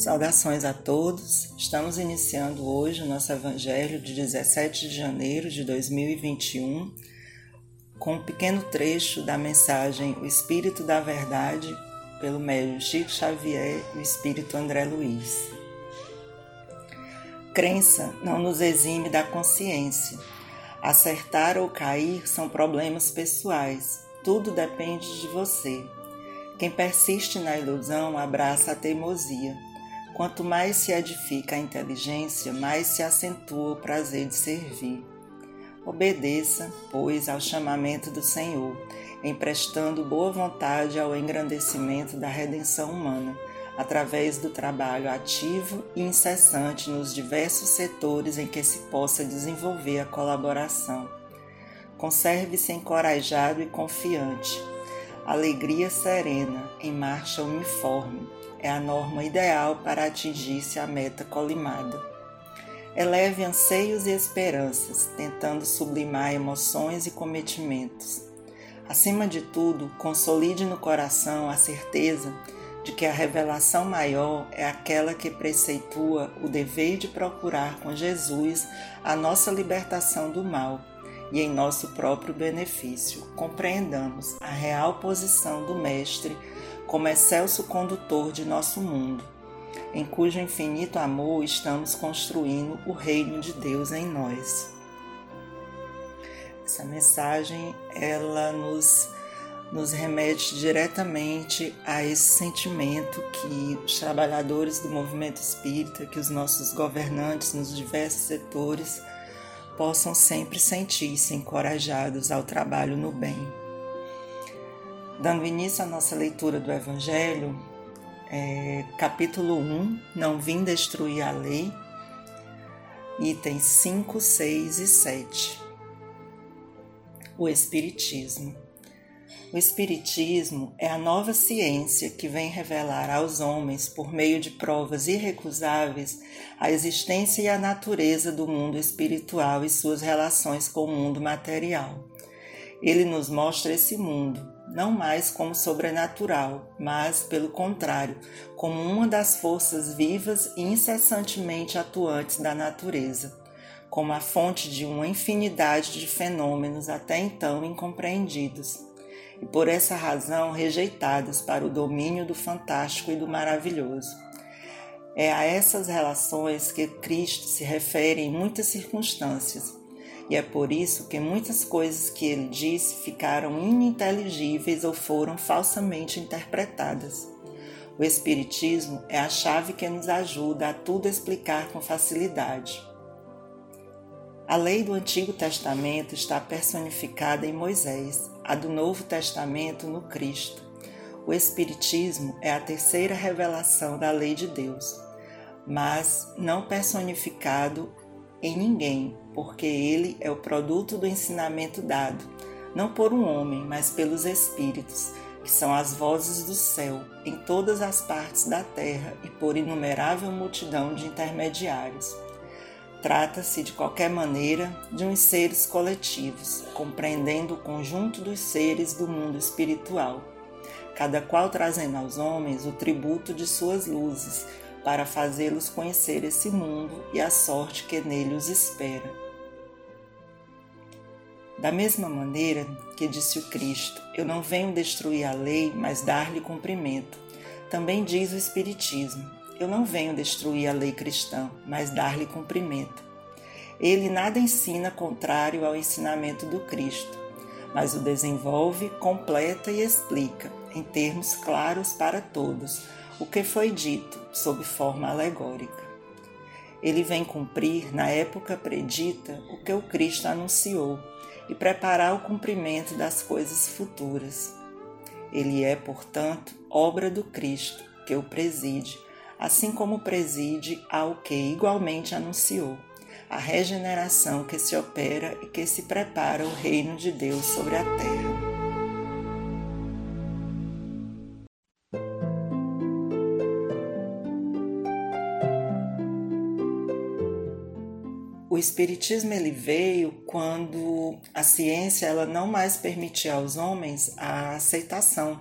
Saudações a todos. Estamos iniciando hoje o nosso evangelho de 17 de janeiro de 2021 com um pequeno trecho da mensagem O Espírito da Verdade pelo médium Chico Xavier e o Espírito André Luiz. Crença não nos exime da consciência. Acertar ou cair são problemas pessoais. Tudo depende de você. Quem persiste na ilusão abraça a teimosia. Quanto mais se edifica a inteligência, mais se acentua o prazer de servir. Obedeça, pois, ao chamamento do Senhor, emprestando boa vontade ao engrandecimento da redenção humana, através do trabalho ativo e incessante nos diversos setores em que se possa desenvolver a colaboração. Conserve-se encorajado e confiante. Alegria serena, em marcha uniforme é a norma ideal para atingir-se a meta colimada. Eleve anseios e esperanças, tentando sublimar emoções e cometimentos. Acima de tudo, consolide no coração a certeza de que a revelação maior é aquela que preceitua o dever de procurar com Jesus a nossa libertação do mal e em nosso próprio benefício. Compreendamos a real posição do Mestre como excelso condutor de nosso mundo, em cujo infinito amor estamos construindo o reino de Deus em nós. Essa mensagem ela nos nos remete diretamente a esse sentimento que os trabalhadores do movimento espírita, que os nossos governantes nos diversos setores possam sempre sentir-se encorajados ao trabalho no bem. Dando início à nossa leitura do Evangelho, é, capítulo 1, Não vim destruir a lei, itens 5, 6 e 7. O Espiritismo. O Espiritismo é a nova ciência que vem revelar aos homens, por meio de provas irrecusáveis, a existência e a natureza do mundo espiritual e suas relações com o mundo material. Ele nos mostra esse mundo, não mais como sobrenatural, mas, pelo contrário, como uma das forças vivas e incessantemente atuantes da natureza, como a fonte de uma infinidade de fenômenos até então incompreendidos, e por essa razão rejeitados para o domínio do fantástico e do maravilhoso. É a essas relações que Cristo se refere em muitas circunstâncias e é por isso que muitas coisas que ele disse ficaram ininteligíveis ou foram falsamente interpretadas. O Espiritismo é a chave que nos ajuda a tudo explicar com facilidade. A lei do Antigo Testamento está personificada em Moisés, a do Novo Testamento no Cristo. O Espiritismo é a terceira revelação da lei de Deus, mas não personificado em ninguém, porque ele é o produto do ensinamento dado, não por um homem, mas pelos Espíritos, que são as vozes do céu em todas as partes da terra e por inumerável multidão de intermediários. Trata-se, de qualquer maneira, de uns seres coletivos, compreendendo o conjunto dos seres do mundo espiritual, cada qual trazendo aos homens o tributo de suas luzes, para fazê-los conhecer esse mundo e a sorte que nele os espera. Da mesma maneira que disse o Cristo, eu não venho destruir a lei, mas dar-lhe cumprimento. Também diz o Espiritismo, eu não venho destruir a lei cristã, mas dar-lhe cumprimento. Ele nada ensina contrário ao ensinamento do Cristo, mas o desenvolve, completa e explica, em termos claros para todos, o que foi dito sob forma alegórica. Ele vem cumprir, na época predita, o que o Cristo anunciou e preparar o cumprimento das coisas futuras. Ele é, portanto, obra do Cristo, que o preside, assim como preside ao que igualmente anunciou, a regeneração que se opera e que se prepara o reino de Deus sobre a terra. o espiritismo ele veio quando a ciência ela não mais permitia aos homens a aceitação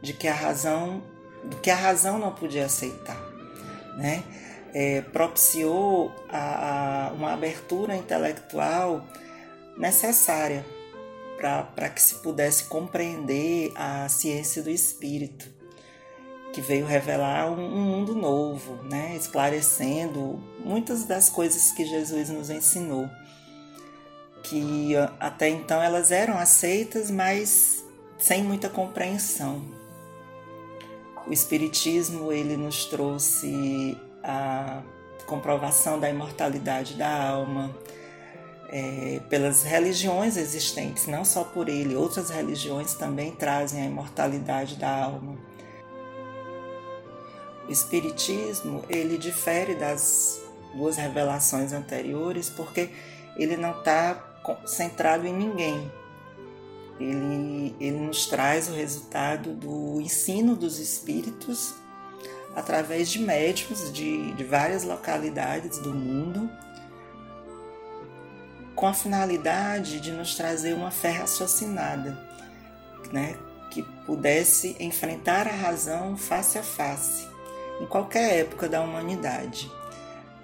de que a razão do que a razão não podia aceitar. Né? É, propiciou a, a, uma abertura intelectual necessária para que se pudesse compreender a ciência do espírito, que veio revelar um, um mundo novo, né? esclarecendo muitas das coisas que Jesus nos ensinou, que até então elas eram aceitas, mas sem muita compreensão. O Espiritismo ele nos trouxe a comprovação da imortalidade da alma, é, pelas religiões existentes, não só por ele, outras religiões também trazem a imortalidade da alma. O Espiritismo ele difere das duas revelações anteriores porque ele não está centrado em ninguém. Ele, ele nos traz o resultado do ensino dos espíritos através de médicos de, de várias localidades do mundo com a finalidade de nos trazer uma fé raciocinada, né? que pudesse enfrentar a razão face a face, em qualquer época da humanidade,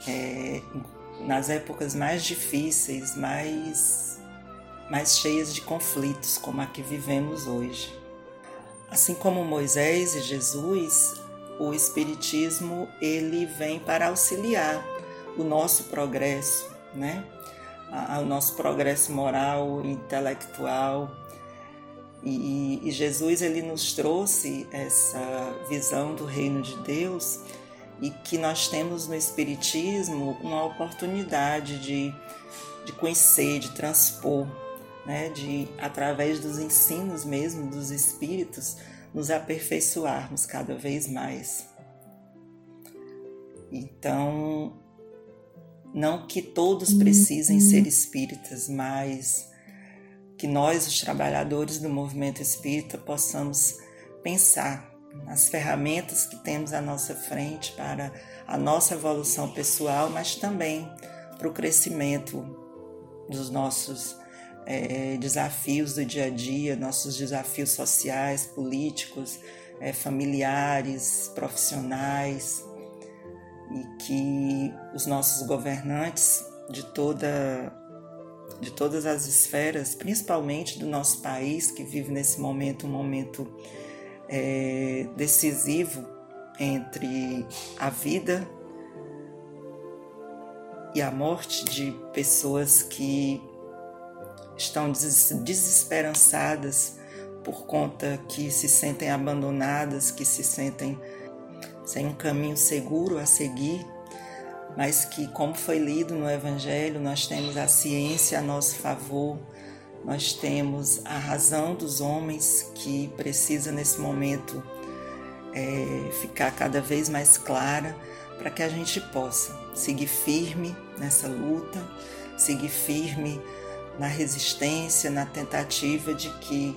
é, nas épocas mais difíceis, mais, mais cheias de conflitos, como a que vivemos hoje. Assim como Moisés e Jesus, o Espiritismo ele vem para auxiliar o nosso progresso, né? ao nosso progresso moral intelectual. E, e, Jesus ele nos trouxe essa visão do reino de Deus e que nós temos no Espiritismo uma oportunidade de, de conhecer, de transpor, né? de através dos ensinos mesmo dos Espíritos nos aperfeiçoarmos cada vez mais. Então, não que todos precisem ser uhum. espíritas, mas que nós, os trabalhadores do movimento espírita, possamos pensar nas ferramentas que temos à nossa frente para a nossa evolução pessoal, mas também para o crescimento dos nossos é, desafios do dia a dia, nossos desafios sociais, políticos, é, familiares, profissionais e que os nossos governantes de toda de todas as esferas, principalmente do nosso país que vive nesse momento um momento é, decisivo entre a vida e a morte de pessoas que estão desesperançadas por conta que se sentem abandonadas, que se sentem sem um caminho seguro a seguir, mas que, como foi lido no Evangelho, nós temos a ciência a nosso favor, nós temos a razão dos homens que precisa nesse momento é, ficar cada vez mais clara para que a gente possa seguir firme nessa luta, seguir firme na resistência, na tentativa de que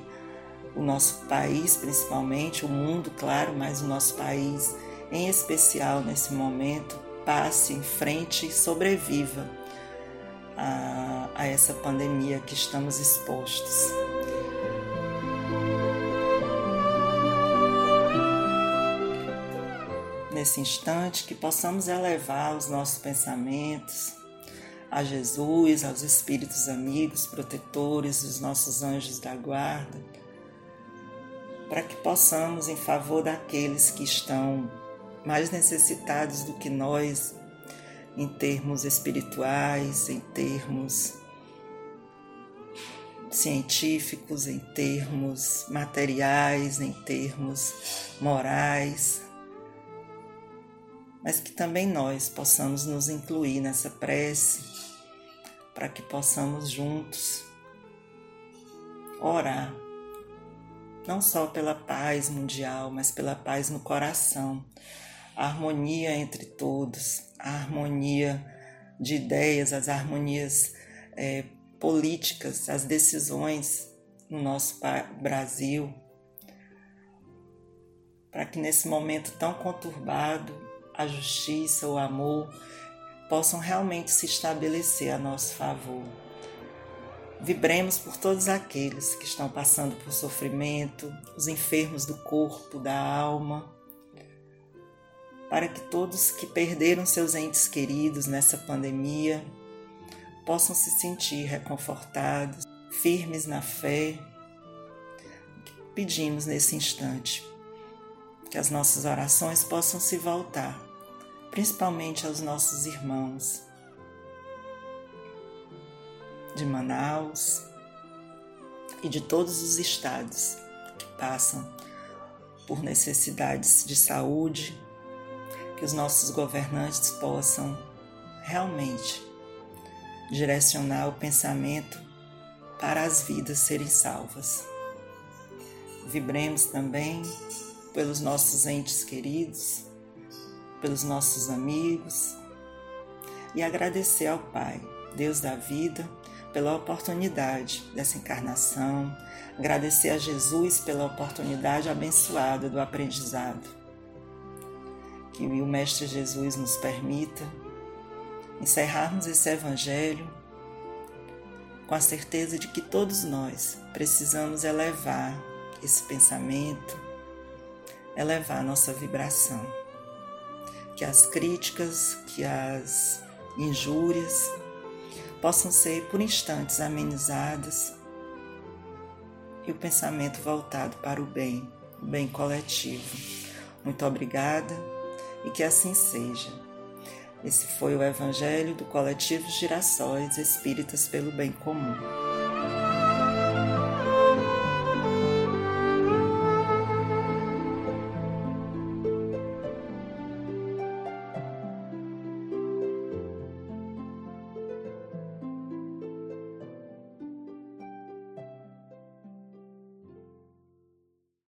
o nosso país, principalmente, o mundo, claro, mas o nosso país em especial nesse momento, passe em frente e sobreviva a, a essa pandemia que estamos expostos. Nesse instante, que possamos elevar os nossos pensamentos a Jesus, aos espíritos amigos, protetores, os nossos anjos da guarda, para que possamos, em favor daqueles que estão mais necessitados do que nós em termos espirituais, em termos científicos, em termos materiais, em termos morais, mas que também nós possamos nos incluir nessa prece para que possamos juntos orar não só pela paz mundial, mas pela paz no coração. A harmonia entre todos, a harmonia de ideias, as harmonias é, políticas, as decisões no nosso Brasil, para que nesse momento tão conturbado a justiça, o amor possam realmente se estabelecer a nosso favor. Vibremos por todos aqueles que estão passando por sofrimento, os enfermos do corpo, da alma para que todos que perderam seus entes queridos nessa pandemia possam se sentir reconfortados, firmes na fé. Pedimos nesse instante que as nossas orações possam se voltar, principalmente aos nossos irmãos de Manaus e de todos os estados que passam por necessidades de saúde, que os nossos governantes possam realmente direcionar o pensamento para as vidas serem salvas. Vibremos também pelos nossos entes queridos, pelos nossos amigos e agradecer ao Pai, Deus da vida, pela oportunidade dessa encarnação, agradecer a Jesus pela oportunidade abençoada do aprendizado. Que o Mestre Jesus nos permita encerrarmos esse Evangelho com a certeza de que todos nós precisamos elevar esse pensamento, elevar nossa vibração. Que as críticas, que as injúrias possam ser por instantes amenizadas e o pensamento voltado para o bem, o bem coletivo. Muito obrigada e que assim seja. Esse foi o Evangelho do Coletivo Girassóis Espíritas pelo Bem Comum.